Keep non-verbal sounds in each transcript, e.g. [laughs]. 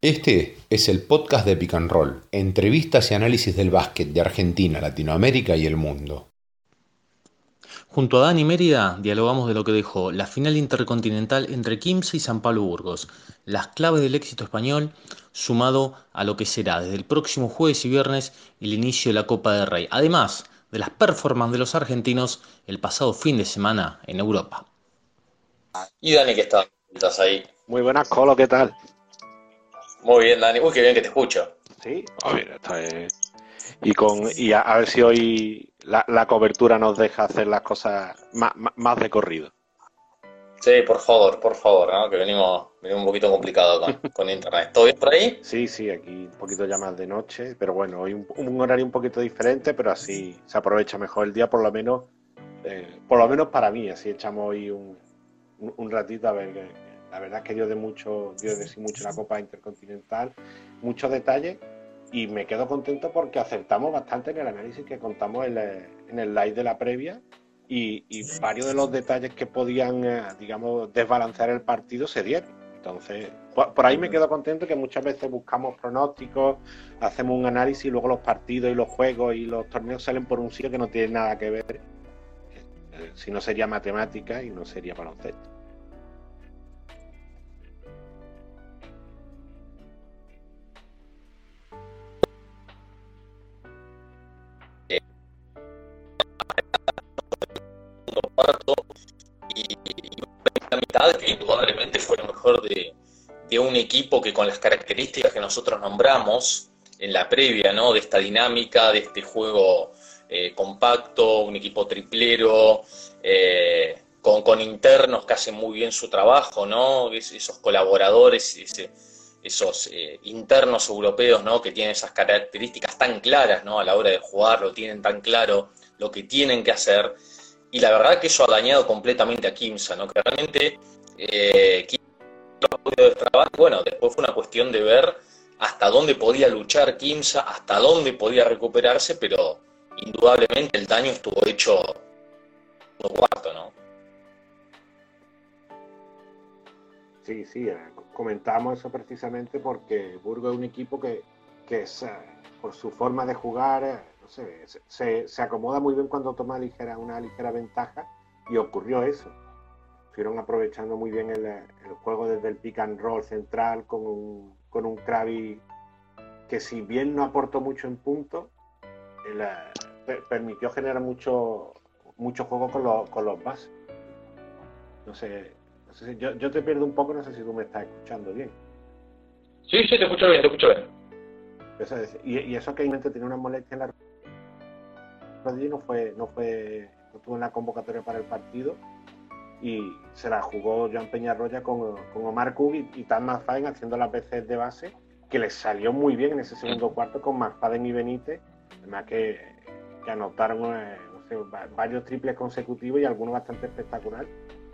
Este es el podcast de Pick and Roll, entrevistas y análisis del básquet de Argentina, Latinoamérica y el mundo. Junto a Dani Mérida dialogamos de lo que dejó la final intercontinental entre Quimsa y San Pablo Burgos, las claves del éxito español, sumado a lo que será desde el próximo jueves y viernes el inicio de la Copa del Rey, además de las performances de los argentinos el pasado fin de semana en Europa. Y Dani, ¿qué tal? ¿Estás ahí? Muy buenas, Colo, ¿qué tal? Muy bien, Dani. Uy, qué bien que te escucho. Sí, a ver, está Y, con, y a, ver si hoy la, cobertura nos deja hacer las cosas más, de corrido. Sí, por favor, por favor, ¿no? que venimos, venimos un poquito complicado con, [laughs] con, internet. ¿Todo bien por ahí? Sí, sí, aquí un poquito ya más de noche, pero bueno, hoy un, horario un poquito diferente, pero así se aprovecha mejor el día, por lo menos, eh, por lo menos para mí, así echamos hoy un, un ratito a ver qué, la verdad es que dio de mucho, dio de sí mucho la Copa Intercontinental, muchos detalles y me quedo contento porque acertamos bastante en el análisis que contamos en, el live de la previa y, varios de los detalles que podían, eh, digamos, desbalancear el partido se dieron. Entonces, por, ahí me quedo contento que muchas veces buscamos pronósticos, hacemos un análisis y luego los partidos y los juegos y los torneos salen por un sitio que no tiene nada que ver. Eh, si no sería matemática y no sería baloncesto. Un equipo que con las características que nosotros nombramos en la previa, ¿no? De esta dinámica, de este juego eh, compacto, un equipo triplero, eh, con, internos que hacen muy bien su trabajo, ¿no? esos colaboradores, esos eh, internos europeos, ¿no? Que tienen esas características tan claras, ¿no? A la hora de jugar, lo tienen tan claro lo que tienen que hacer y la verdad que eso ha dañado completamente a Kimsa, ¿no? Que realmente bueno, después fue una cuestión de ver hasta dónde podía luchar Kimsa, hasta dónde podía recuperarse, pero indudablemente el daño estuvo hecho un cuarto, ¿no? Sí, sí, eh, comentamos eso precisamente porque Burgo es un equipo que, que eh, por su forma de jugar, eh, se, se, acomoda muy bien cuando toma ligera, una ligera ventaja y ocurrió eso. Estuvieron aprovechando muy bien el, juego desde el pick and roll central con un, con un Krabi que si bien no aportó mucho en punto, permitió generar mucho, mucho juego con, con los bases. No sé, yo, yo, te pierdo un poco, no sé si tú me estás escuchando bien. Sí, sí, te escucho bien, te escucho bien. y, y, eso que realmente tiene una molestia en la no fue, no fue, no tuvo en la convocatoria para el partido y se la jugó Joan Peñarroya con, con Omar Kug y, y Tan haciendo las veces de base, que les salió muy bien en ese segundo cuarto con Marfaden y Benítez, además que, que anotaron eh, varios triples consecutivos y algunos bastante espectaculares,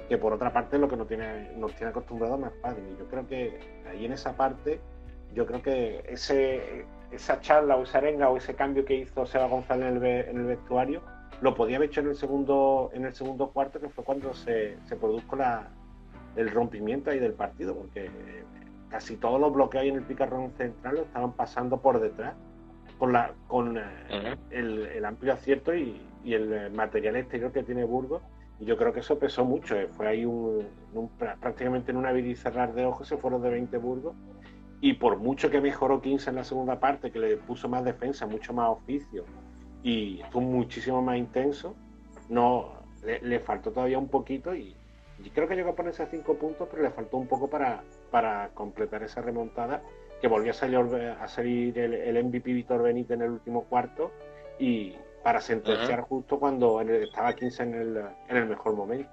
que por otra parte es lo que nos tiene, nos tiene acostumbrado Marfaden. Y yo creo que ahí en esa parte, yo creo que ese esa charla o esa arenga o ese cambio que hizo Seba González en el, vestuario lo podía haber hecho en el segundo en el segundo cuarto que fue cuando se, se produjo la, el rompimiento ahí del partido porque casi todos los bloqueos en el picarrón central lo estaban pasando por detrás con la con eh, el, amplio acierto y, el material exterior que tiene Burgos. Y yo creo que eso pesó mucho eh. fue ahí un, prácticamente en un abrir y cerrar de ojos se fueron de 20 Burgos. Y por mucho que mejoró 15 en la segunda parte, que le puso más defensa, mucho más oficio y estuvo muchísimo más intenso, no le, faltó todavía un poquito y, creo que llegó a ponerse a 5 puntos, pero le faltó un poco para, para completar esa remontada, que volvió a salir, a salir el, MVP Víctor Benítez en el último cuarto y para sentenciar justo cuando estaba 15 en el, en el mejor momento.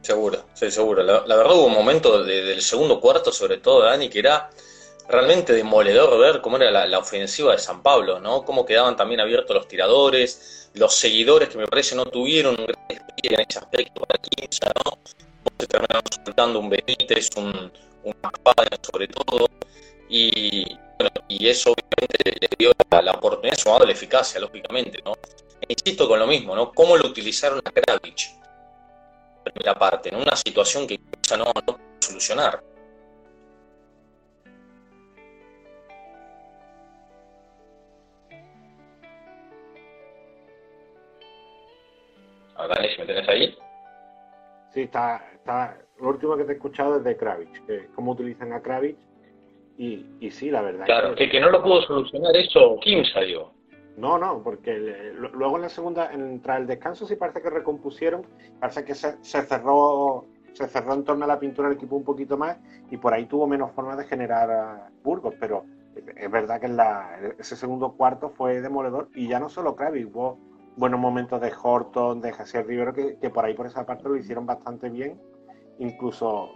Seguro, sí, seguro. La, verdad hubo un momento del segundo cuarto, sobre todo, Dani, que era realmente demoledor ver cómo era la, ofensiva de San Pablo, ¿no? Cómo quedaban también abiertos los tiradores, los seguidores que me parece no tuvieron un gran en ese aspecto para 15, ¿no? Se terminaron soltando un Benítez, un, un sobre todo, y bueno, y eso obviamente le dio la, oportunidad, sumado la eficacia, lógicamente, ¿no? E insisto con lo mismo, ¿no? ¿Cómo lo utilizaron a Kravich? primera parte, en una situación que quizá no, no solucionar. Dani, si me tenés ahí. Sí, está, está. Lo último que te he escuchado es de Kravitz, que cómo utilizan a Kravitz. Y, y sí, la verdad. Claro, que, que, no lo pudo solucionar eso Kim salió. No, no, porque luego en la segunda, en, tras el descanso, sí parece que recompusieron, parece que se, se, cerró se cerró en torno a la pintura del equipo un poquito más y por ahí tuvo menos forma de generar Burgos, pero es verdad que en la, ese segundo cuarto fue demoledor y ya no solo Kravitz, hubo buenos momentos de Horton, de José Rivero que, que, por ahí por esa parte lo hicieron bastante bien, incluso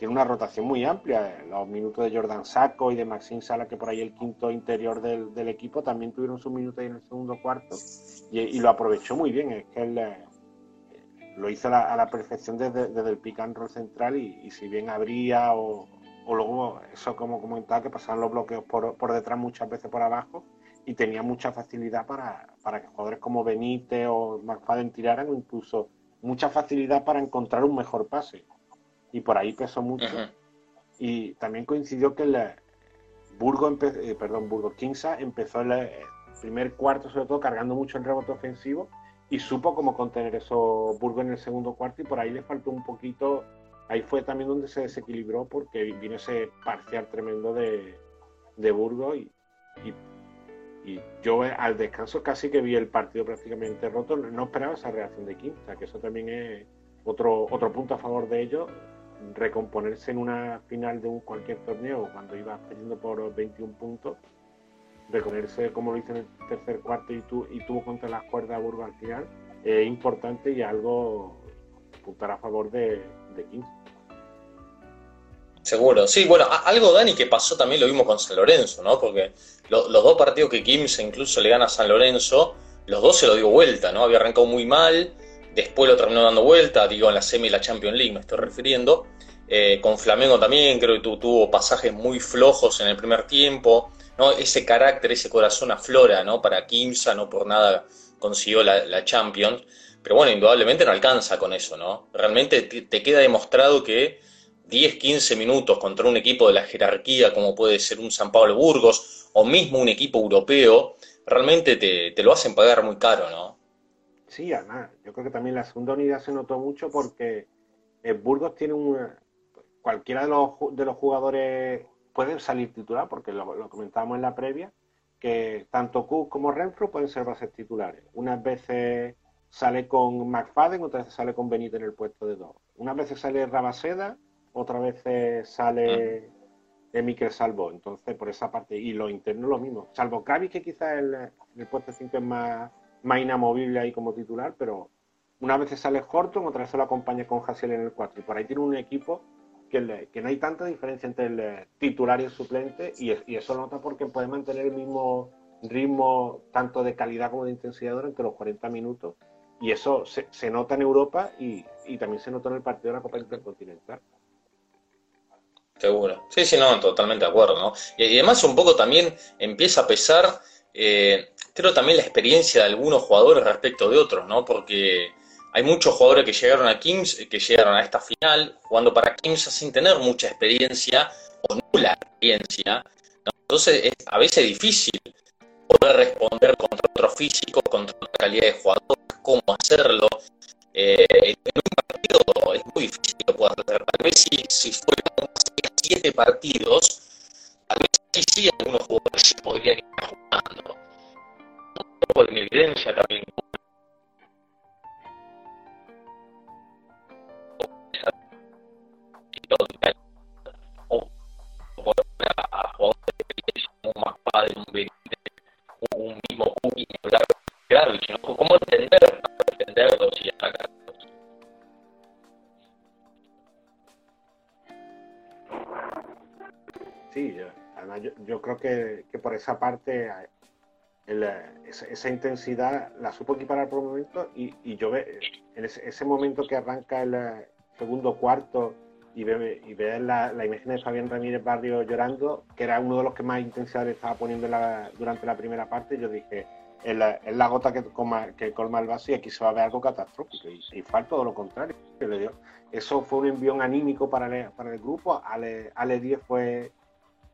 tiene una rotación muy amplia. Los minutos de Jordan Saco y de Maxine Sala, que por ahí el quinto interior del, del equipo, también tuvieron sus minutos en el segundo cuarto y, y, lo aprovechó muy bien. Es que él eh, lo hizo a la, perfección desde, desde, el pick central y, y si bien abría o, o, luego, eso como comentaba, que pasaban los bloqueos por, por, detrás muchas veces por abajo y tenía mucha facilidad para, para que jugadores como Benítez o McFadden tiraran o incluso mucha facilidad para encontrar un mejor pase y por ahí pesó mucho. Y también coincidió que el Burgo, eh, perdón, Burgo Kingsa empezó el, primer cuarto, sobre todo, cargando mucho el rebote ofensivo y supo cómo contener eso Burgo en el segundo cuarto y por ahí le faltó un poquito. Ahí fue también donde se desequilibró porque vino ese parcial tremendo de, de Burgo y, y, y, yo al descanso casi que vi el partido prácticamente roto. No esperaba esa reacción de Kingsa, que eso también es otro, otro punto a favor de ellos recomponerse en una final de un cualquier torneo cuando iba perdiendo por 21 puntos, recomponerse como lo hizo en el tercer cuarto y, tu, y tuvo contra las cuerdas a Burgos al final, es importante y algo puntar a favor de, de Seguro, sí, bueno, algo Dani que pasó también lo vimos con San Lorenzo, ¿no? Porque los dos partidos que Kimsa incluso le gana a San Lorenzo, los dos se lo dio vuelta, ¿no? Había arrancado muy mal, Después lo terminó dando vuelta, digo, en la semi y la Champions League me estoy refiriendo. Eh, con Flamengo también creo que tuvo pasajes muy flojos en el primer tiempo. ¿no? Ese carácter, ese corazón aflora ¿no? para Kimsa, no por nada consiguió la, Champions. Pero bueno, indudablemente no alcanza con eso, ¿no? Realmente te, te queda demostrado que 10, 15 minutos contra un equipo de la jerarquía como puede ser un San Pablo Burgos o mismo un equipo europeo, realmente te, te lo hacen pagar muy caro, ¿no? Sí, además, yo creo que también la segunda unidad se notó mucho porque el Burgos tiene un. Cualquiera de los, de los jugadores puede salir titular, porque lo, comentábamos en la previa, que tanto Cook como Renfro pueden ser bases titulares. Unas veces sale con McFadden, otras veces sale con Benito en el puesto de dos. Unas veces sale Rabaseda, otras veces sale de Miquel Salvo. Entonces, por esa parte, y lo interno lo mismo. Salvo Kravis, que quizás el, el puesto 5 es más inamovible ahí como titular, pero una vez sale Horton, otra vez lo acompaña con Hassel en el 4. Y por ahí tiene un equipo que, no hay tanta diferencia entre el eh, titular y el suplente, y, eso lo nota porque puede mantener el mismo ritmo, tanto de calidad como de intensidad, durante los 40 minutos. Y eso se, nota en Europa y, también se nota en el partido de la Copa Intercontinental. Seguro. Sí, sí, no, totalmente de acuerdo, ¿no? Y, además un poco también empieza a pesar eh, creo también la experiencia de algunos jugadores respecto de otros, ¿no? Porque hay muchos jugadores que llegaron a Kings, que llegaron a esta final jugando para Kings sin tener mucha experiencia o nula experiencia. Entonces es a veces difícil poder responder contra otro físico, contra otra calidad de jugador, cómo hacerlo. Eh, en un partido es muy difícil que hacer. Tal vez si, si fueran siete partidos, tal vez sí, sí, algunos jugadores podrían ir jugando en evidencia también. Esa parte el, esa, esa, intensidad la supo equiparar por un momento y, y yo ve, en ese, ese, momento que arranca el eh, segundo cuarto y ve, y ve la, la, imagen de Fabián Ramírez Barrio llorando, que era uno de los que más intensidad le estaba poniendo la, durante la primera parte, yo dije, es la, es la gota que, coma, que colma el vaso y aquí se va a ver algo catastrófico. Y, y fue todo lo contrario. Eso fue un envión anímico para el, para el grupo. Ale, Ale 10 fue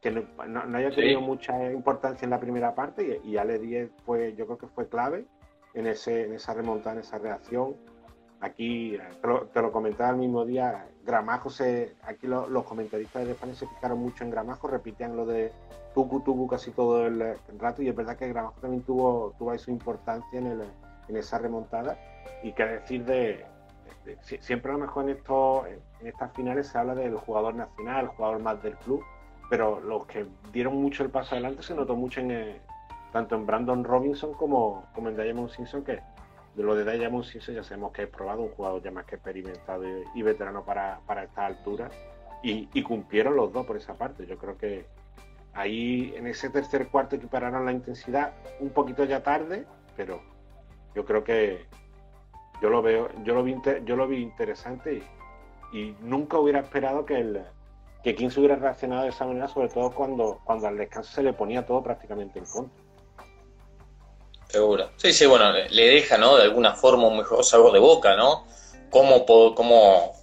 que no, no, haya tenido sí. mucha importancia en la primera parte y, y Ale 10 fue, yo creo que fue clave en, ese, en esa remontada, en esa reacción. aquí, te lo, comentaba el mismo día, Gramajo, se, aquí los comentaristas de España se fijaron mucho en Gramajo, repitían lo de Tucu Tucu casi todo el, rato y es verdad que Gramajo también tuvo, tuvo ahí su importancia en, el, en esa remontada y qué decir de, siempre a lo mejor en, estos, en estas finales se habla del jugador nacional, el jugador más del club, pero los que dieron mucho el paso adelante se notó mucho en, eh, tanto en Brandon Robinson como, como en Diamond Simpson, que de lo de Diamond Simpson ya sabemos que es probado, un jugador ya más que experimentado y, veterano para, para esta altura, y, cumplieron los dos por esa parte. Yo creo que ahí en ese tercer cuarto equipararon la intensidad un poquito ya tarde, pero yo creo que yo lo veo, yo lo vi, yo lo vi interesante y, y nunca hubiera esperado que el que King se hubiera reaccionado de esa manera, sobre todo cuando, cuando al descanso se le ponía todo prácticamente en contra. Seguro. Sí, sí, bueno, le deja, ¿no? De alguna forma un mejor sabor de boca, ¿no? Cómo, cómo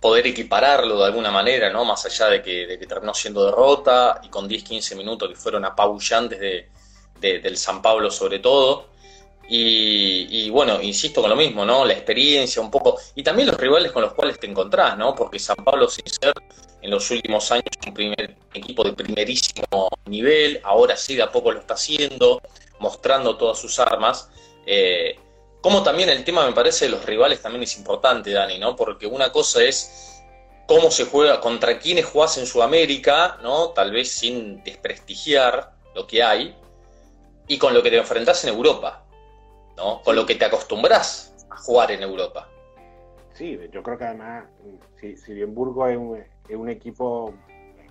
poder equipararlo de alguna manera, ¿no? Más allá de que, de que terminó siendo derrota y con 10-15 minutos que fueron apabullantes de, del San Pablo sobre todo. Y, bueno, insisto con lo mismo, ¿no? La experiencia un poco, y también los rivales con los cuales te encontrás, ¿no? Porque San Pablo, sin ser en los últimos años un primer equipo de primerísimo nivel, ahora sí de a poco lo está haciendo, mostrando todas sus armas. Eh, como también el tema, me parece, de los rivales también es importante, Dani, ¿no? Porque una cosa es cómo se juega, contra quiénes jugás en Sudamérica, ¿no? Tal vez sin desprestigiar lo que hay, y con lo que te enfrentás en Europa. Con lo que te acostumbras a jugar en Europa. Sí, yo creo que además, si, bien Burgos es un, equipo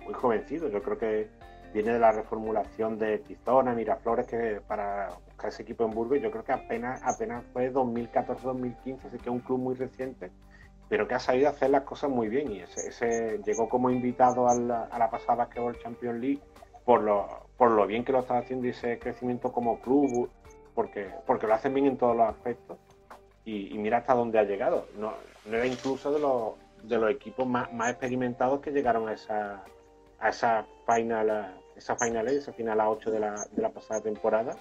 muy jovencito, yo creo que viene de la reformulación de Tizona, Miraflores, que para buscar ese equipo en Burgos, yo creo que apenas, apenas fue 2014-2015, así que es un club muy reciente, pero que ha sabido hacer las cosas muy bien y ese, llegó como invitado a la, pasada Basketball Champions League por lo, bien que lo está haciendo y ese crecimiento como club, porque, lo hacen bien en todos los aspectos. Y, mira hasta dónde ha llegado. No era incluso de los, de los equipos más, más experimentados que llegaron a esa, a esa final, esa final, esa final a 8 de la, de la pasada temporada.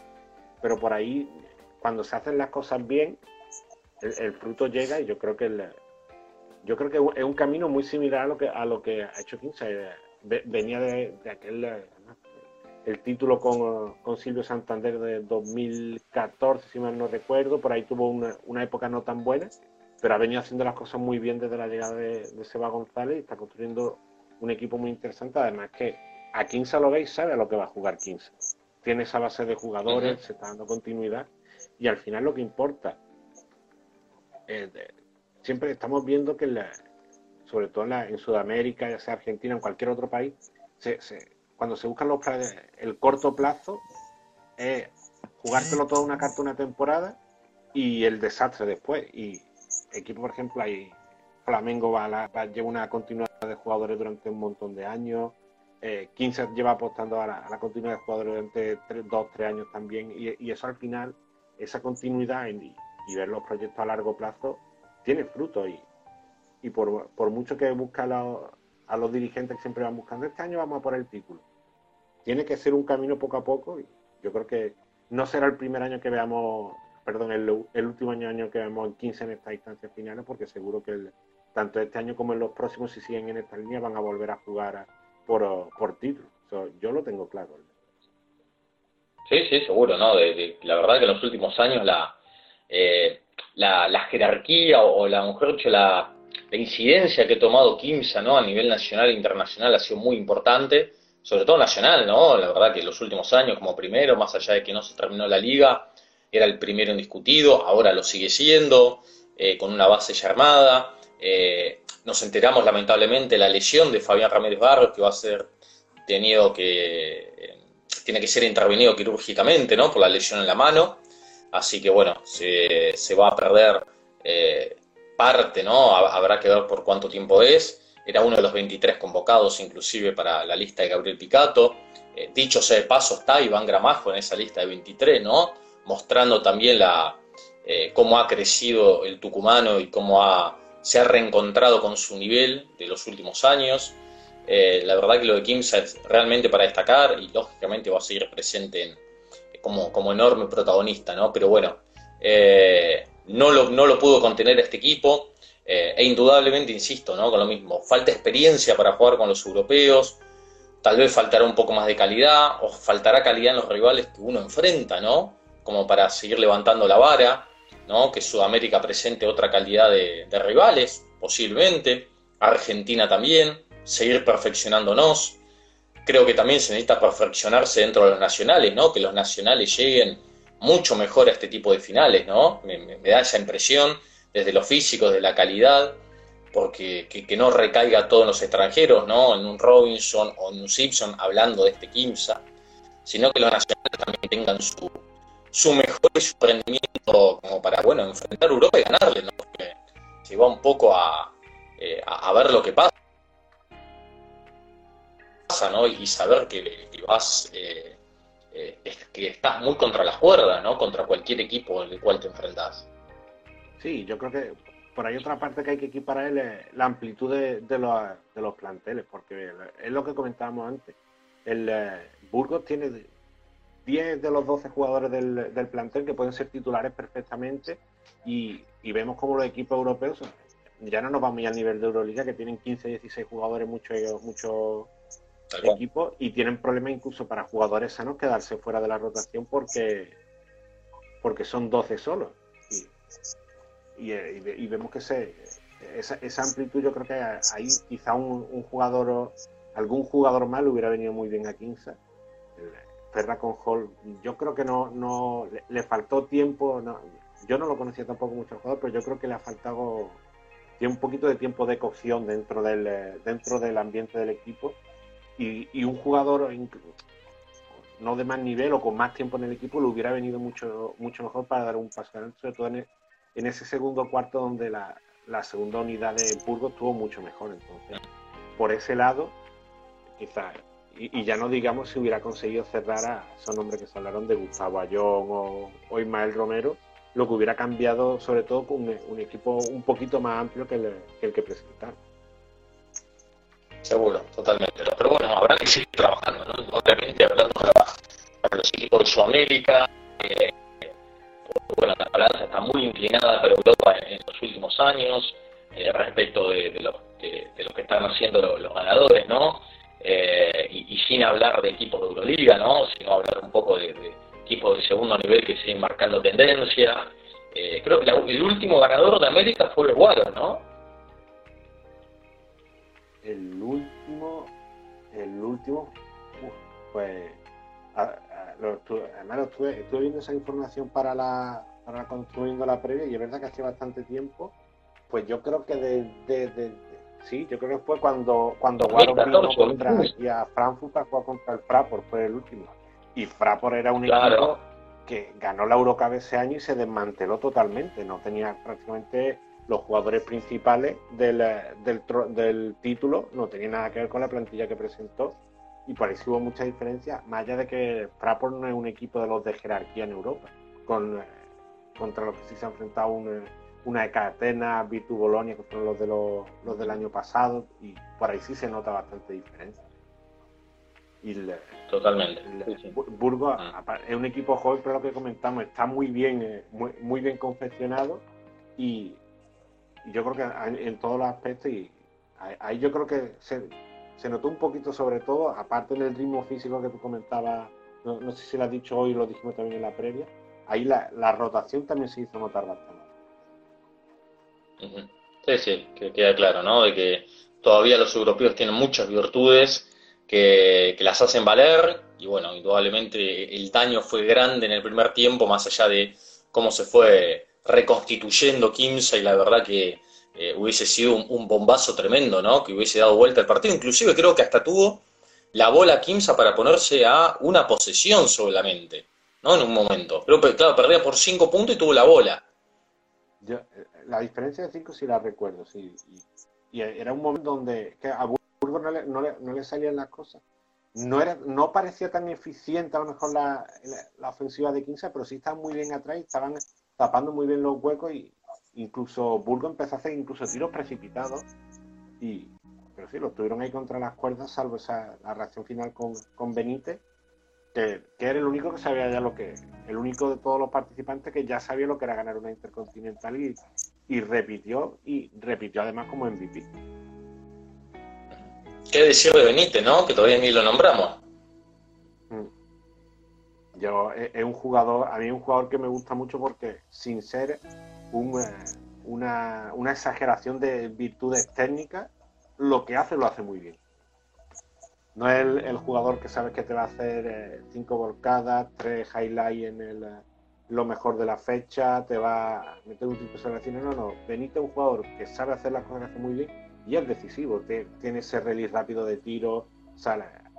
Pero por ahí, cuando se hacen las cosas bien, el, fruto llega y yo creo que yo creo que es un camino muy similar a lo que a lo que ha hecho 15. Venía de, de aquel el título con, Silvio Santander de 2014, si mal no recuerdo. Por ahí tuvo una, época no tan buena, pero ha venido haciendo las cosas muy bien desde la llegada de, Seba González y está construyendo un equipo muy interesante. Además, que a 15 lo veis, sabe a lo que va a jugar 15. Tiene esa base de jugadores, se está dando continuidad y al final lo que importa. Eh, siempre estamos viendo que, sobre todo en, Sudamérica, ya sea Argentina, en cualquier otro país, se cuando se buscan los el corto plazo es jugártelo toda una carta una temporada y el desastre después. Y equipo, por ejemplo, hay Flamengo va, lleva una continuidad de jugadores durante un montón de años. Eh, 15 lleva apostando a la, continuidad de jugadores durante 2, 3 años también. Y, eso al final, esa continuidad y, ver los proyectos a largo plazo, tiene fruto. Y, y por, por mucho que busca a los dirigentes que siempre van buscando, este año vamos a por el título tiene que ser un camino poco a poco yo creo que no será el primer año que veamos, perdón, el, último año, que veamos en 15 en estas instancias finales, porque seguro que tanto este año como en los próximos, si siguen en esta línea, van a volver a jugar por, por título. yo lo tengo claro. Sí, sí, seguro, ¿no? la verdad que en los últimos años la, eh, la, jerarquía o, la mujer, la, la incidencia que ha tomado Kimsa, ¿no? A nivel nacional e internacional ha sido muy importante sobre todo nacional, ¿no? La verdad que en los últimos años como primero, más allá de que no se terminó la liga, era el primero indiscutido, ahora lo sigue siendo, eh, con una base ya armada. Eh, nos enteramos lamentablemente de la lesión de Fabián Ramírez Barros, que va a ser tenido que, eh, tiene que ser intervenido quirúrgicamente, ¿no? Por la lesión en la mano. Así que bueno, se, se va a perder parte, ¿no? Habrá que ver por cuánto tiempo es era uno de los 23 convocados inclusive para la lista de Gabriel Picato. Dicho sea de paso, está Iván Gramajo en esa lista de 23, ¿no? Mostrando también la, eh, cómo ha crecido el tucumano y cómo ha, se ha reencontrado con su nivel de los últimos años. Eh, la verdad que lo de Kimsa es realmente para destacar y lógicamente va a seguir presente como, como enorme protagonista, ¿no? Pero bueno, no lo, no lo pudo contener este equipo. Eh, e indudablemente, insisto, ¿no? con lo mismo, falta experiencia para jugar con los europeos, tal vez faltará un poco más de calidad, o faltará calidad en los rivales que uno enfrenta, ¿no? Como para seguir levantando la vara. Que Sudamérica presente otra calidad de, rivales, posiblemente, Argentina también, seguir perfeccionándonos. Creo que también se necesita perfeccionarse dentro de los nacionales, ¿no? Que los nacionales lleguen mucho mejor a este tipo de finales, ¿no? Me, da esa impresión desde lo físico, de la calidad, porque que, no recaiga todo en los extranjeros, ¿no? En un Robinson o en un Simpson hablando de este Kimsa, sino que los nacionales también tengan su, su mejor y rendimiento como para, bueno, enfrentar Europa y ganarle, ¿no? Se va un poco a, eh, a, ver lo que pasa, ¿no? Y saber que, vas... Eh, eh, que estás muy contra las cuerdas, ¿no? Contra cualquier equipo el cual te enfrentas. Sí, yo creo que por ahí otra parte que hay que equiparar es la amplitud de, los, planteles, porque es lo que comentábamos antes. El eh, Burgos tiene 10 de los 12 jugadores del, plantel que pueden ser titulares perfectamente y, vemos como los equipos europeos ya no nos vamos ya al nivel de Euroliga que tienen 15, 16 jugadores, muchos mucho equipos y tienen problemas incluso para jugadores sanos quedarse fuera de la rotación porque, porque son 12 solos. Y, y, vemos que se, esa, esa, amplitud yo creo que ahí quizá un, jugador, algún jugador mal hubiera venido muy bien a 15. Ferra con Hall, yo creo que no, no le, faltó tiempo, yo no lo conocía tampoco mucho el jugador, pero yo creo que le ha faltado un poquito de tiempo de cocción dentro del, dentro del ambiente del equipo y, un jugador no de más nivel o con más tiempo en el equipo le hubiera venido mucho, mucho mejor para dar un paso sobre todo en, ese segundo cuarto donde la, segunda unidad de Burgos estuvo mucho mejor. Entonces, por ese lado, quizás, y, ya no digamos si hubiera conseguido cerrar a esos nombres que se hablaron de Gustavo Ayón o, o Ismael Romero, lo que hubiera cambiado sobre todo con un, equipo un poquito más amplio que el que, el que presentaron. Seguro, totalmente. Pero bueno, habrá que seguir trabajando, ¿no? Obviamente hablando para, los equipos de Sudamérica, eh, bueno, la balanza está muy inclinada para Europa en, los últimos años eh, respecto de, lo que están haciendo los, ganadores, ¿no? Eh, y, sin hablar de equipos de Euroliga, ¿no? Sino hablar un poco de, equipos de segundo nivel que siguen marcando tendencia. creo que el último ganador de América fue el Water, ¿no? el último, el último, pues, además estuve, viendo esa información para la, para construyendo la previa y es verdad que hace bastante tiempo, pues yo creo que de, sí, yo creo que fue cuando, cuando vino contra y a Frankfurt para jugar contra el Fraport, fue el último. Y Fraport era un equipo que ganó la Eurocup ese año y se desmanteló totalmente, no tenía prácticamente los jugadores principales del, del, título no tenían nada que ver con la plantilla que presentó. Y por ahí hubo mucha diferencia, más allá de que Fraport no es un equipo de los de jerarquía en Europa, con, contra los que sí se ha enfrentado una, una Ecatena, Virtu Bolonia, que fueron los, de los, del año pasado, y por ahí sí se nota bastante diferencia. Y Totalmente. Burgos ah. es un equipo joven, pero lo que comentamos, está muy bien, eh, muy, muy bien confeccionado y, yo creo que en todos los aspectos, y ahí yo creo que se, notó un poquito sobre todo, aparte del ritmo físico que tú comentabas, no, sé si lo has dicho hoy, lo dijimos también en la previa, ahí la, rotación también se hizo notar bastante. Sí, sí, que queda claro, ¿no? De que todavía los europeos tienen muchas virtudes que, que, las hacen valer y bueno, indudablemente el daño fue grande en el primer tiempo, más allá de cómo se fue reconstituyendo Kimsa y la verdad que eh, hubiese sido un, bombazo tremendo, ¿no? Que hubiese dado vuelta al partido. Inclusive creo que hasta tuvo la bola Kimsa para ponerse a una posesión solamente, ¿no? En un momento. Pero claro, perdía por cinco puntos y tuvo la bola. Eh, la diferencia de cinco sí la recuerdo, sí. Y, era un momento donde a Burgos no le, salían las cosas. No, era, no parecía tan eficiente a lo mejor la, ofensiva de Kimsa, pero sí estaban muy bien atrás y estaban tapando muy bien los huecos y incluso Burgo empezó a hacer incluso tiros precipitados y pero sí, lo tuvieron ahí contra las cuerdas, salvo esa la reacción final con, con Benítez, que, era el único que sabía ya lo que, el único de todos los participantes que ya sabía lo que era ganar una Intercontinental y, y repitió, y repitió además como MVP. ¿Qué decir de Benítez, no? Que todavía ni lo nombramos. Mm. Yo, es, un jugador, a mí es un jugador que me gusta mucho porque sin ser un, eh, una, una exageración de virtudes técnicas, lo que hace lo hace muy bien. No es el, jugador que sabes que te va a hacer eh, cinco volcadas, tres highlights en el, eh, lo mejor de la fecha, te va a meter un tipo de. No, no. Benítez es un jugador que sabe hacer las cosas hace muy bien y es decisivo. tiene ese release rápido de tiro.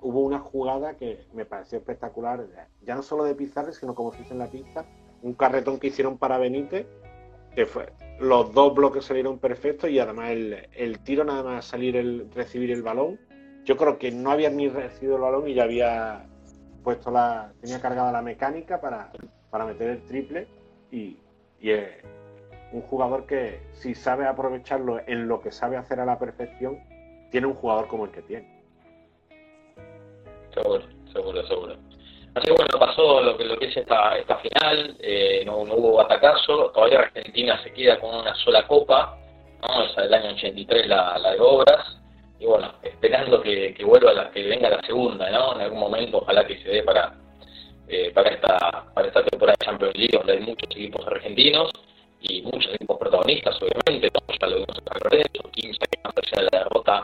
hubo una jugada que me pareció espectacular, ya no solo de Pizarro, sino como se dice en la pista, un carretón que hicieron para Benítez, que fue los dos bloques salieron perfectos y además el, el tiro nada más salir el recibir el balón yo creo que no había ni recibido el balón y ya había puesto la, tenía cargada la mecánica para, para meter el triple y, es un jugador que si sabe aprovecharlo en lo que sabe hacer a la perfección, tiene un jugador como el que tiene. Seguro, seguro, seguro. Así que bueno, pasó lo que, lo que es esta, esta final, eh, no, no, hubo atacazo, todavía Argentina se queda con una sola copa, ¿no? esa del año 83 la, la de Obras, y bueno, esperando que, vuelva la, que venga la segunda, ¿no? En algún momento, ojalá que se dé para, eh, para esta para esta temporada de Champions League, donde hay muchos equipos argentinos y muchos equipos protagonistas, obviamente, ya lo vimos en Lorenzo, 15 que de la derrota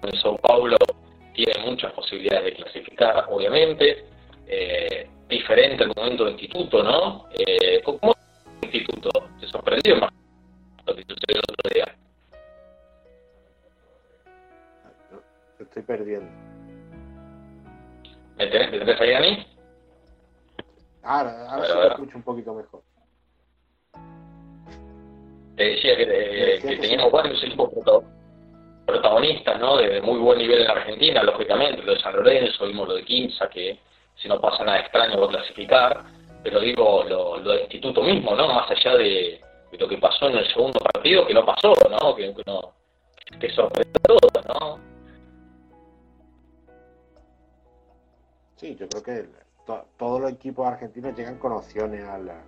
con el Sao Paulo, tiene muchas posibilidades de clasificar, obviamente. Eh, diferente al momento del instituto, ¿no? Eh, ¿Cómo instituto? ¿Se sorprendió más lo que sucedió el otro día? Estoy perdiendo. ¿Me tenés, ahí a mí? Ahora, ahora sí lo escucho un poquito mejor. Te decía que, teníamos varios equipos protagonistas, ¿no? De muy buen nivel en la Argentina, lógicamente, lo de San Lorenzo, vimos lo de Quimsa, que si no pasa nada extraño va a clasificar, pero digo, lo, lo del instituto mismo, ¿no? Más allá de, lo que pasó en el segundo partido, que no pasó, ¿no? Que, no, que sorprendió todo, ¿no? Sí, yo creo que todos los equipos argentinos llegan con opciones a, la,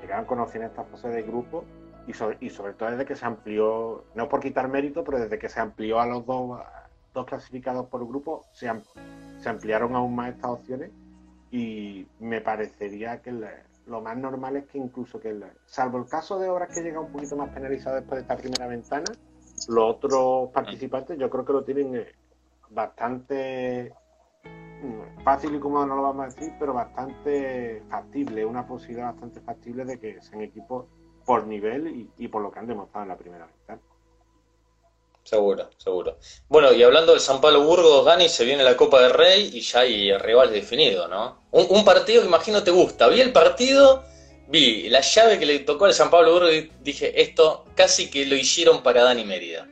llegan con opciones a esta fase de grupo y sobre, y sobre todo desde que se amplió, no por quitar mérito, pero desde que se amplió a los dos, dos clasificados por grupo, se, se ampliaron aún más estas opciones y me parecería que lo más normal es que incluso que, salvo el caso de obras que llega un poquito más penalizado después de esta primera ventana, los otros participantes yo creo que lo tienen eh, bastante fácil y cómodo no lo vamos a decir, pero bastante factible, una posibilidad bastante factible de que sean equipos por nivel y, por lo que han demostrado en la primera vez. Seguro, seguro. Bueno, y hablando de San Pablo Burgos, Dani, se viene la Copa del Rey y ya hay rival definido, ¿no? Un, partido que imagino te gusta. Vi el partido, vi la llave que le tocó al San Pablo Burgos y dije, esto casi que lo hicieron para Dani Mérida.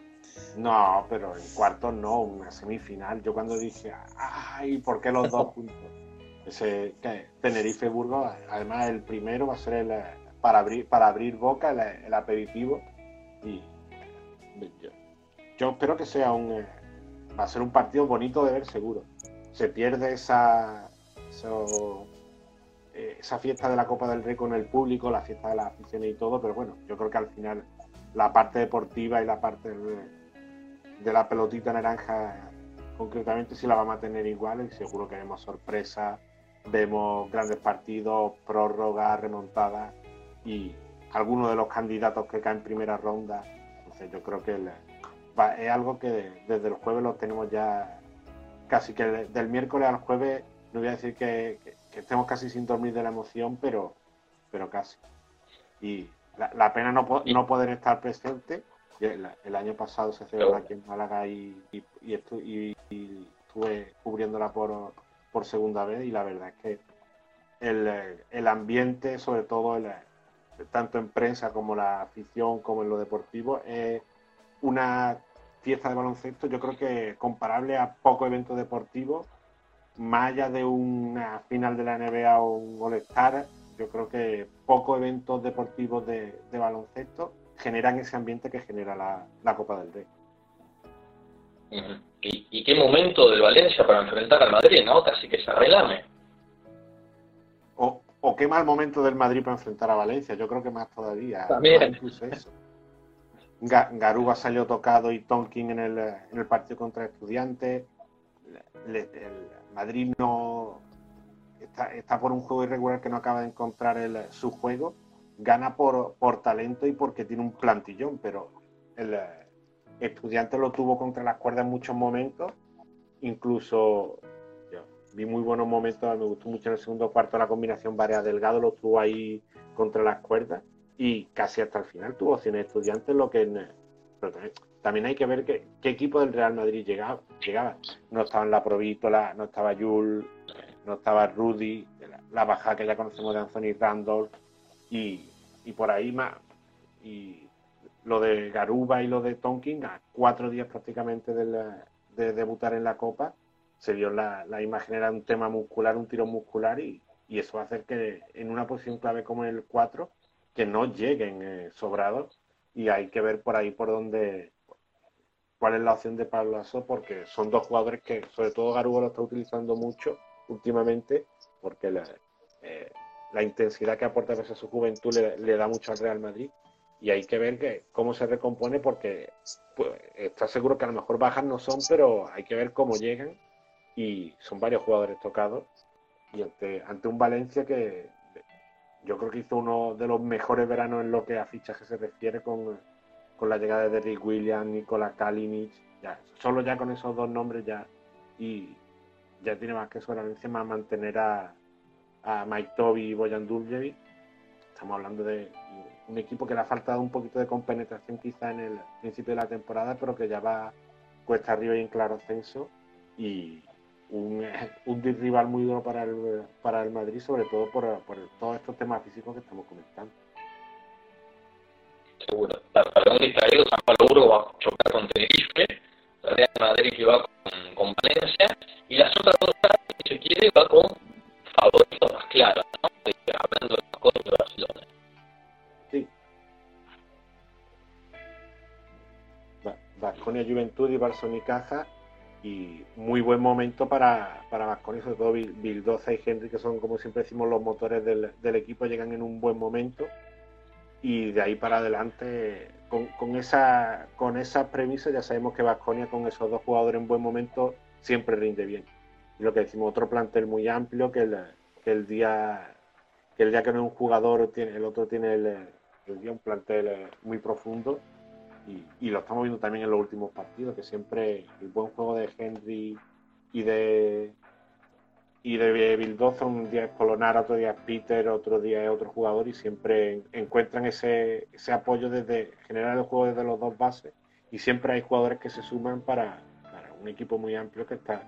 No, pero en cuartos no, una semifinal. Yo cuando dije, ay, ¿por qué los dos juntos? Ese Tenerife Burgos, además el primero va a ser el, para abrir para abrir boca el, aperitivo y yo, espero que sea un eh, va a ser un partido bonito de ver seguro. Se pierde esa eh, esa fiesta de la Copa del Rey con el público, la fiesta de las aficiones y todo, pero bueno, yo creo que al final la parte deportiva y la parte la pelotita naranja concretamente si la vamos a tener igual y seguro que vemos sorpresas, vemos grandes partidos, prórrogas, remontadas y algunos de los candidatos que caen en primera ronda. Entonces yo creo que es algo que desde el jueves lo tenemos ya casi que del miércoles al jueves, no voy a decir que, estemos casi sin dormir de la emoción, pero, pero casi. Y la, pena no, no poder estar presente el, año pasado se celebró aquí en Málaga y, y, estuve cubriéndola por, por segunda vez y la verdad es que el, ambiente, sobre todo tanto en prensa como la afición como en lo deportivo, es una fiesta de baloncesto yo creo que comparable a poco evento deportivo, más allá de una final de la NBA o un All-Star, yo creo que pocos eventos deportivos de, de baloncesto generan ese ambiente que genera la, Copa del Rey. ¿Y, qué momento del Valencia para enfrentar al Madrid, ¿no? Casi que se relame. O, o qué mal momento del Madrid para enfrentar a Valencia, yo creo que más todavía. También. Incluso eso. Garuba salió tocado y Tonkin en el, en el partido contra Estudiantes. el Madrid no está, está, por un juego irregular que no acaba de encontrar el, su juego. Gana por, por talento y porque tiene un plantillón, pero el estudiante lo tuvo contra las cuerdas en muchos momentos. Incluso yo, vi muy buenos momentos, me gustó mucho en el segundo cuarto la combinación Varea Delgado, lo tuvo ahí contra las cuerdas y casi hasta el final tuvo opciones estudiantes, lo que pero también, hay que ver qué equipo del Real Madrid llegaba, llegaba. No estaba en la Provítola, no estaba Jules, no estaba Rudy, la, bajada que ya conocemos de Anthony Randolph y, y por ahí más. Y lo de Garuba y lo de Tonkin, a cuatro días prácticamente de, de debutar en la Copa, se vio la, la, imagen, era un tema muscular, un tiro muscular y, y, eso hacer que en una posición clave como el 4, que no lleguen eh, sobrados y hay que ver por ahí por dónde, cuál es la opción de Pablo Lasso, porque son dos jugadores que, sobre todo Garuba lo está utilizando mucho últimamente, porque la, eh, la intensidad que aporta a su juventud le, da mucho al Real Madrid. Y hay que ver que, cómo se recompone porque pues, está seguro que a lo mejor bajas no son, pero hay que ver cómo llegan. Y son varios jugadores tocados. Y ante, un Valencia que yo creo que hizo uno de los mejores veranos en lo que a fichaje se refiere con, con la llegada de Rick Williams, Nikola Kalinic, solo ya con esos dos nombres ya y ya tiene más que solamente más mantener a, a Mike Toby y Boyan Duljevic. Estamos hablando de un equipo que le ha faltado un poquito de compenetración quizá en el principio de la temporada, pero que ya va cuesta arriba y en claro ascenso y un, [laughs] un rival muy duro para el, para el Madrid, sobre todo por, por todos estos temas físicos que estamos comentando. Seguro. Para un distraído, San va a chocar con Tenerife, Real Madrid que va con, con Valencia, y las otras dos, si se quiere, va con favoritos más claros, ¿no? hablando de las cosas de Barcelona. Vasconia Juventud y Barcelona Caja y muy buen momento para, para Vasconia, sobre todo Bildoza y Henry, que son como siempre decimos los motores del, del, equipo, llegan en un buen momento y de ahí para adelante con, con esa con esa premisa ya sabemos que Vasconia con esos dos jugadores en buen momento siempre rinde bien. Lo que decimos, otro plantel muy amplio que el, el día que el día que no es un jugador tiene, el otro tiene el, el día un plantel muy profundo. Y, lo estamos viendo también en los últimos partidos, que siempre el buen juego de Henry y de y de Bildoza, un día es Polonar, otro día es Peter, otro día es otro jugador y siempre encuentran ese, ese apoyo desde generar el juego desde los dos bases. Y siempre hay jugadores que se suman para, para un equipo muy amplio que está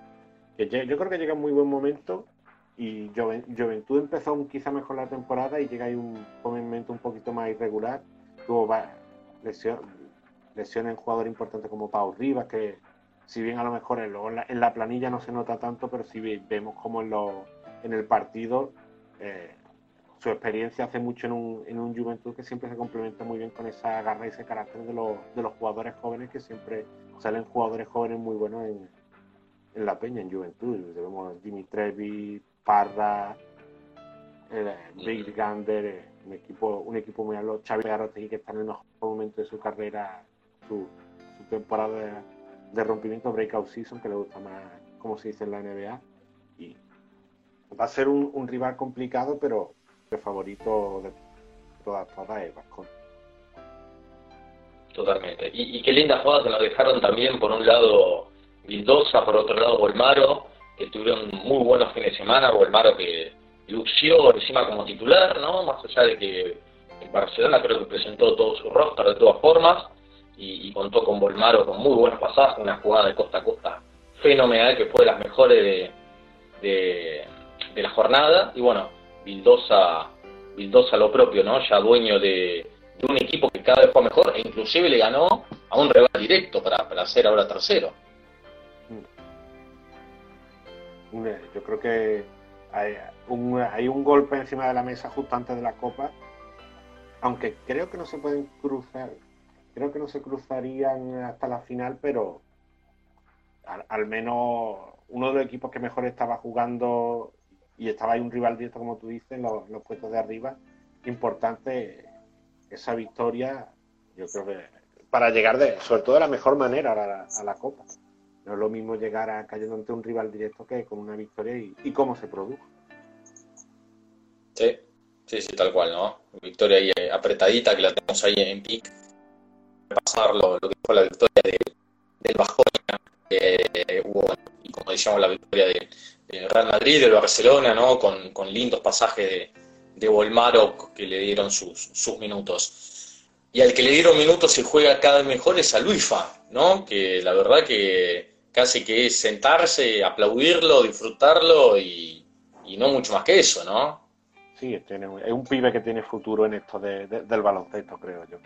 yo creo que llega en muy buen momento y Juventud empezó quizá mejor la temporada y llega ahí un momento un poquito más irregular. Tuvo lesión, lesiones en jugadores importantes como Pau Rivas, que si bien a lo mejor en, la, planilla no se nota tanto, pero si vemos como en, en el partido eh, su experiencia hace mucho en un, en un Juventud que siempre se complementa muy bien con esa garra y ese carácter de, los, de los jugadores jóvenes que siempre salen jugadores jóvenes muy buenos en, en la peña, en Juventud. Vemos Dimitrevi, Parra, eh, Big Gander, eh, un equipo, un equipo muy alto, Xavi Garotegui que está en el mejor momento de su carrera su, temporada de, rompimiento, breakout season, que le gusta más, como se dice en la NBA. Y va a ser un, rival complicado, pero el favorito de todas, todas es Vascon. Totalmente. Y, qué linda jugada se nos dejaron también, por un lado, Vildosa, por otro lado, Volmaro, que tuvieron muy buenos fines de semana. Volmaro que lució encima como titular, ¿no? Más allá de que en Barcelona creo que presentó todo su roster de todas formas y, contó con Volmaro con muy buenos pasajes, una jugada de costa a costa fenomenal que fue de las mejores de, de, la jornada. Y bueno, Vildosa, Vildosa lo propio, ¿no? Ya dueño de, un equipo que cada vez fue mejor e inclusive le ganó a un rival directo para, para ser ahora tercero. Yo creo que hay un, hay un golpe encima de la mesa justo antes de la copa, aunque creo que no se pueden cruzar creo que no se cruzarían hasta la final, pero al, menos uno de los equipos que mejor estaba jugando y estaba ahí un rival directo, como tú dices, en los, puestos de arriba, importante esa victoria, yo creo que para llegar de, sobre todo de la mejor manera a la, Copa. Lo mismo llegar a cayendo ante un rival directo que con una victoria y, cómo se produjo. Sí, sí, sí, tal cual, ¿no? Victoria ahí eh, apretadita que la tenemos ahí en pic. Pasar lo, que fue la victoria del Bajonia, que hubo, y como decíamos, la victoria de, Real Madrid, del Barcelona, ¿no? Con, lindos pasajes de, de Volmaro que le dieron sus, sus minutos y al que le dieron minutos y juega cada vez mejor es a Luifa, ¿no? Que la verdad que casi que es sentarse, aplaudirlo, disfrutarlo y, no mucho más que eso, ¿no? Sí, es un pibe que tiene futuro en esto del baloncesto, creo yo.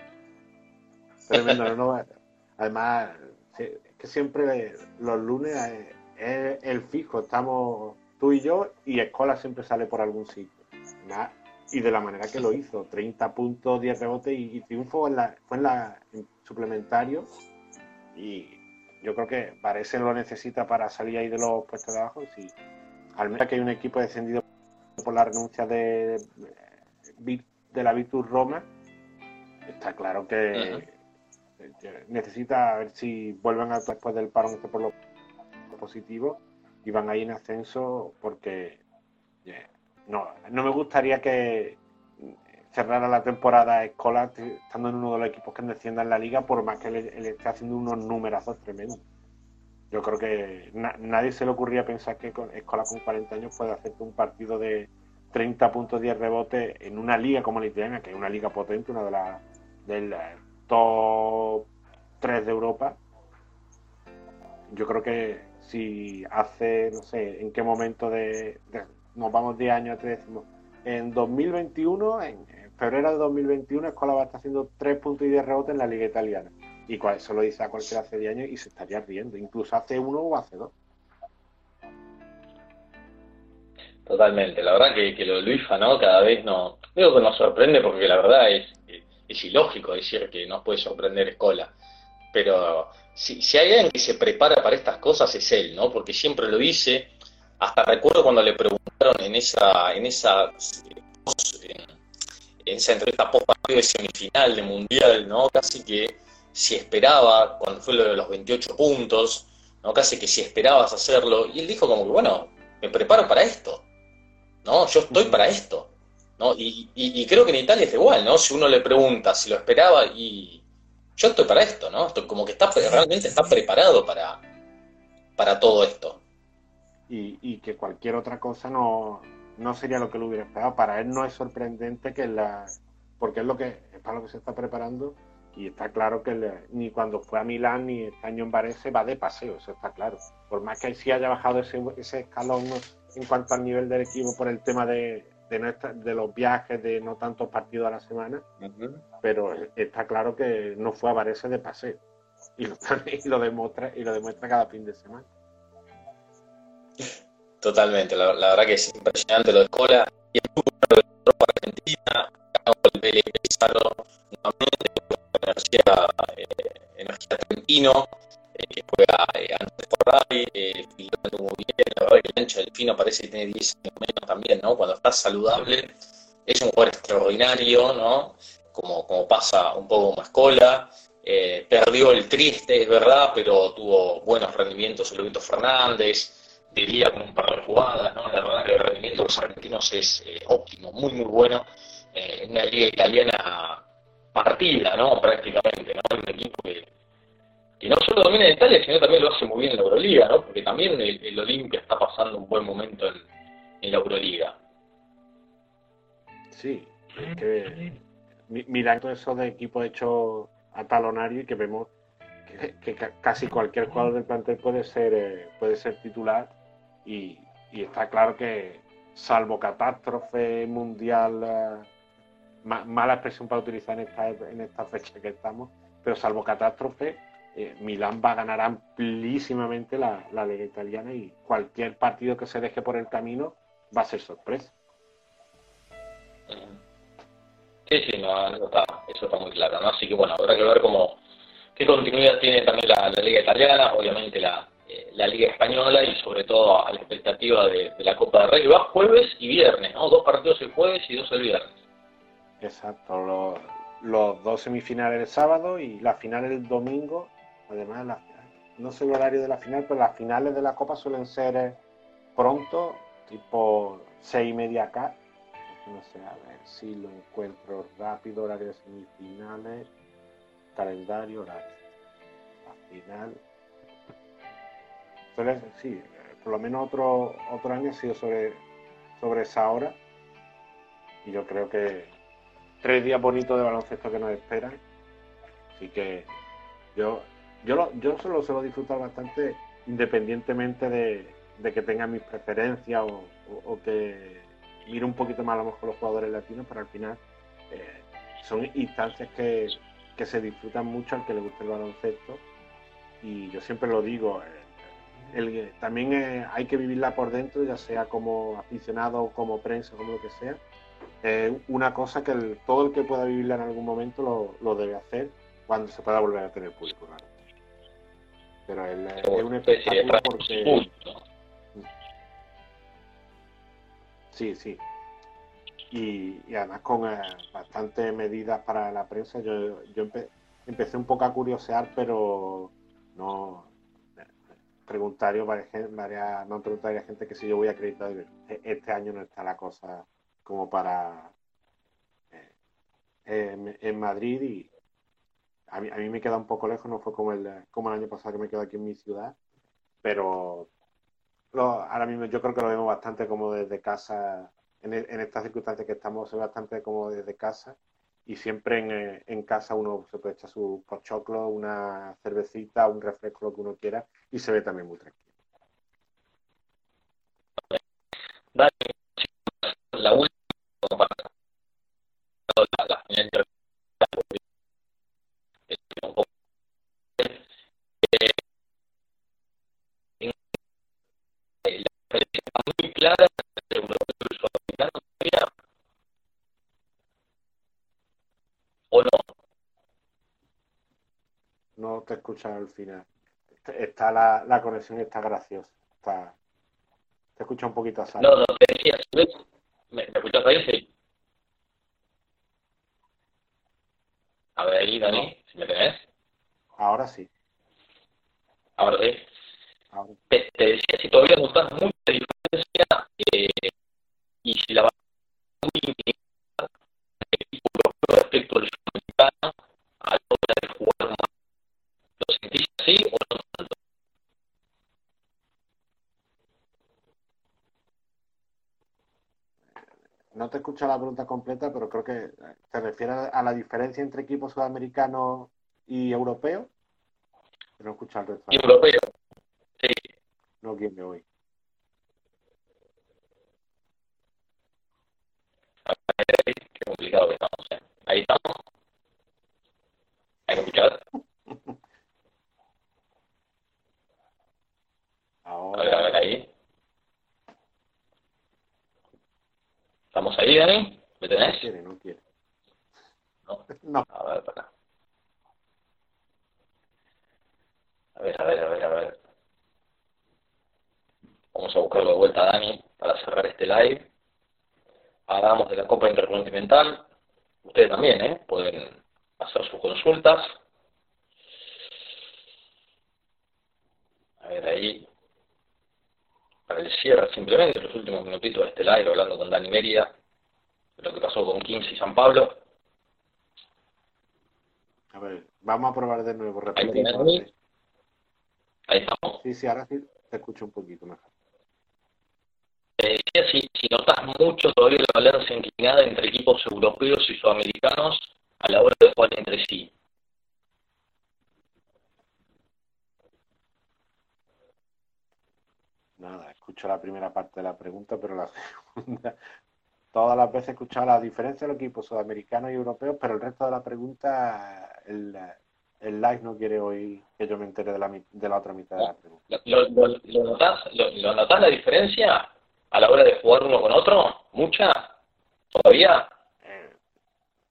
Tremendo, ¿no? [laughs] Además, es que siempre los lunes es el fijo, estamos tú y yo y Escola siempre sale por algún sitio y de la manera que lo hizo, 30 puntos, 10 rebotes y, triunfo en la, fue en la suplementario y yo creo que parece lo necesita para salir ahí de los puestos de abajo. Si, al menos que hay un equipo descendido por la renuncia de, de la Virtus Roma, está claro que necesita ver si vuelven a después del parón por lo positivo y van ahí en ascenso porque no, no me gustaría que cerrara la temporada Escola estando en uno de los equipos que descienda en la liga, por más que le, esté haciendo unos numerazos tremendos. Yo creo que nadie se le ocurría pensar que con Escola con 40 años puede hacerte un partido de 30 puntos 10 rebotes en una liga como la italiana, que es una liga potente, una de las del top 3 de Europa. Yo creo que si hace, no sé, en qué momento de nos vamos 10 años atrás decimos, en 2021, en febrero de 2021, Escola va a estar haciendo 3 puntos y 10 rebotes en la liga italiana. Y eso lo dice a cualquiera hace 10 años y se estaría riendo, incluso hace uno o hace dos. Totalmente, la verdad que, que lo de Luifa, ¿no? Cada vez no, digo que nos sorprende porque la verdad es, es ilógico decir que nos puede sorprender Escola, pero si, si hay alguien que se prepara para estas cosas es él, ¿no? Porque siempre lo dice, hasta recuerdo cuando le preguntaron en esa, en esa, esa entrevista post partido de semifinal de mundial, ¿no? Casi que si esperaba, cuando fue lo de los 28 puntos, ¿no? Casi que si esperabas hacerlo, y él dijo como que, bueno, me preparo para esto, ¿no? Yo estoy para esto, ¿no? Y, y, creo que en Italia es igual, ¿no? Si uno le pregunta si lo esperaba y yo estoy para esto, ¿no? Como que está realmente está preparado para, para todo esto y, que cualquier otra cosa no, no sería lo que lo hubiera esperado. Para él no es sorprendente que la. porque es lo que es para lo que se está preparando y está claro que ni cuando fue a Milán ni este año en Varese va de paseo, eso está claro. Por más que sí haya bajado ese, ese escalón en cuanto al nivel del equipo por el tema de, de, de los viajes, de no tantos partidos a la semana, pero está claro que no fue a Varese de paseo y lo, [laughs] y lo demuestra y lo demuestra cada fin de semana. Totalmente, la, verdad que es impresionante lo de Cola. Y el fútbol de Europa Argentina, ganó el Vélez Pizarro nuevamente, energía, eh, energía Trentino, eh, que juega eh, antes Ferrari, eh, filtrando muy bien, la verdad que el ancho del Fino parece que tiene 10 años menos también, ¿no? Cuando está saludable, es un jugador extraordinario, ¿no? Como, como pasa un poco más Cola. Eh, perdió el triste, es verdad, pero tuvo buenos rendimientos el Luito Fernández, diría con un par de jugadas, ¿no? La verdad que el rendimiento de los argentinos es eh, óptimo, muy muy bueno, eh, en una liga italiana partida, ¿no? Prácticamente, ¿no? Un equipo que, que no solo domina en Italia, sino también lo hace muy bien en la Euroliga, ¿no? Porque también el, Olimpia está pasando un buen momento en, la Euroliga. Sí, es que mira todo eso de equipo hecho a talonario y que vemos que, casi cualquier jugador del plantel puede ser eh, puede ser titular y, está claro que, salvo catástrofe mundial, eh, mala expresión para utilizar en esta, en esta fecha que estamos, pero salvo catástrofe, eh, Milán va a ganar amplísimamente la, la Liga Italiana y cualquier partido que se deje por el camino va a ser sorpresa. Sí, sí, no, eso, está, eso está muy claro, ¿no? Así que bueno, habrá que ver cómo, qué continuidad tiene también la, Liga Italiana, obviamente la, la Liga Española y sobre todo a la expectativa de, la Copa de Rey. Va jueves y viernes, ¿no? Dos partidos el jueves y dos el viernes. Exacto, los, los dos semifinales el sábado y la final el domingo. Además, no sé el horario de la final, pero las finales de la Copa suelen ser eh, pronto, tipo seis y media acá. No sé, a ver si lo encuentro rápido, horario de semifinales, calendario, horario. La final, sí, por lo menos otro, otro año ha sido sobre, sobre esa hora. Y yo creo que tres días bonitos de baloncesto que nos esperan. Así que yo, yo, lo, yo solo suelo disfrutar bastante independientemente de, que tenga mis preferencias o, que mire un poquito más a lo mejor los jugadores latinos, pero al final eh, son instancias que, que, se disfrutan mucho al que le guste el baloncesto. Y yo siempre lo digo, eh, también eh, hay que vivirla por dentro, ya sea como aficionado, como prensa, como lo que sea. una cosa que todo el que pueda vivirla en algún momento lo, debe hacer cuando se pueda volver a tener público. Pero es un espectáculo porque... Sí, sí. Y, además con eh, bastantes medidas para la prensa. Yo, yo empecé un poco a curiosear, pero no, preguntario, varias, varias, me han preguntado gente que si yo voy a acreditar. E-, este año no está la cosa como para eh, en, Madrid y a mí, a mí me queda un poco lejos, no fue como el, como el año pasado que me quedo aquí en mi ciudad, pero ahora mismo yo creo que lo vemos bastante como desde casa, en, estas circunstancias que estamos, bastante como desde casa y siempre en, eh, casa uno se puede echar su pochoclo, una cervecita, un refresco, lo que uno quiera, y se ve también muy tranquilo. Dale, la última la, final un eh, muy clara entre sudamericano o no? No te escuchas al final. Está la, la conexión está graciosa. Está, te escucha un poquito a No, no, te decía, ¿me, ¿me escuchas ahí? Sí. A ver ahí, Dani, si me tenés. Ahora sí. Ahora sí. Te, te, decía si todavía notas mucha diferencia eh, y si la vas muy respecto al sudamericano a la hora de jugar más. ¿Lo sentís así o no tanto? Escucho la pregunta completa, pero creo que te refieres a la diferencia entre equipos sudamericanos y europeos. No escucho el resto. Europeo, sí. No, ¿quién me oye? Qué complicado que estamos, ¿eh? Ahí estamos. ¿Hay que escuchar? Ahora. A ver, a ver, ahí. ¿Estamos ahí, Dani? ¿Me tenés? No quiere, no quiere. No. [laughs] no. A ver, para. A ver, a ver, a ver, a ver. Vamos a buscarlo de vuelta a Dani para cerrar este live. Hablamos de la Copa Intercontinental. Ustedes también, ¿eh? Pueden hacer sus consultas. A ver ahí. Para el cierre, simplemente, los últimos minutitos de este live, hablando con Dani Mérida, de lo que pasó con 15 y San Pablo. A ver, vamos a probar de nuevo. Ahí, ahí estamos. Sí, sí, ahora sí te escucho un poquito mejor. Eh, si, si notas mucho todavía la balanza inclinada entre equipos europeos y sudamericanos a la hora de jugar entre sí. Nada, escucho la primera parte de la pregunta, pero la [laughs] segunda, todas las veces he escuchado la diferencia de los equipos sudamericanos y europeos, pero el resto de la pregunta, el, el live no quiere oír que yo me entere de la, de la otra mitad de la pregunta. ¿Lo, lo, lo, notas, lo, notas la diferencia? a la hora de jugar uno con otro? ¿Mucha? ¿Todavía?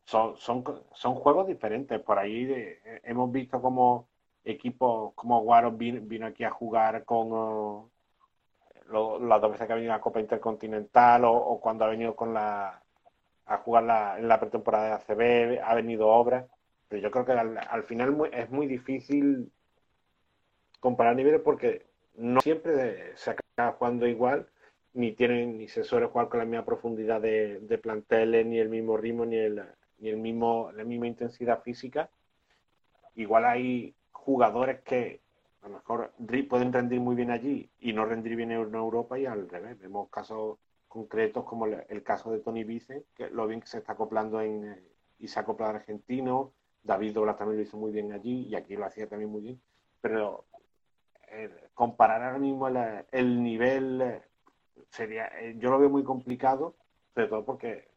son, son, son juegos diferentes. Por ahí hemos visto como equipos como Guaros vino, aquí a jugar con las dos veces que ha venido a la Copa Intercontinental o, cuando ha venido con la a jugar en la pretemporada de ACB, ha venido Obras, pero yo creo que al, final es muy difícil comparar niveles porque no siempre se acaba jugando igual, ni tienen, ni se suele jugar con la misma profundidad de, de planteles, ni el mismo ritmo, ni el, ni el mismo, la misma intensidad física. Igual hay jugadores que a lo mejor pueden rendir muy bien allí y no rendir bien en Europa y al revés. Vemos casos concretos como el, caso de Tony Vicen, que lo bien que se está acoplando en, eh, y se ha acoplado argentino. David Douglas también lo hizo muy bien allí y aquí lo hacía también muy bien. Pero eh, comparar ahora mismo el, nivel eh, sería, yo lo veo muy complicado, sobre todo porque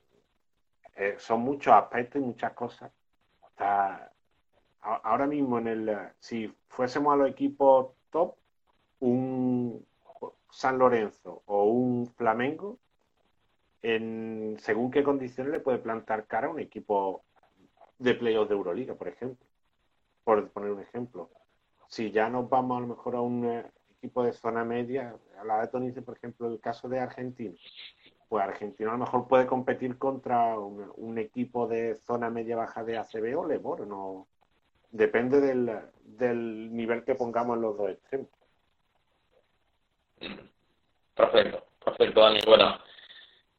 son muchos aspectos y muchas cosas. Está, ahora mismo en el, si fuésemos a los equipos top, un San Lorenzo o un Flamengo, en según qué condiciones le puede plantar cara a un equipo de playoffs de Euroliga, por ejemplo. Por poner un ejemplo. Si ya nos vamos a lo mejor a un eh, equipo de zona media, a la de Tony, por ejemplo, el caso de Argentina, pues Argentina a lo mejor puede competir contra un, equipo de zona media baja de ACB o Lebor, no, depende del, nivel que pongamos en los dos extremos. Perfecto, perfecto, Dani. Bueno,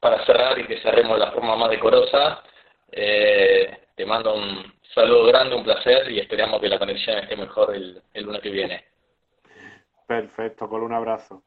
para cerrar y que cerremos de la forma más decorosa, eh, te mando un saludo grande, un placer y esperamos que la conexión esté mejor el, el lunes que viene. Perfecto, con un abrazo.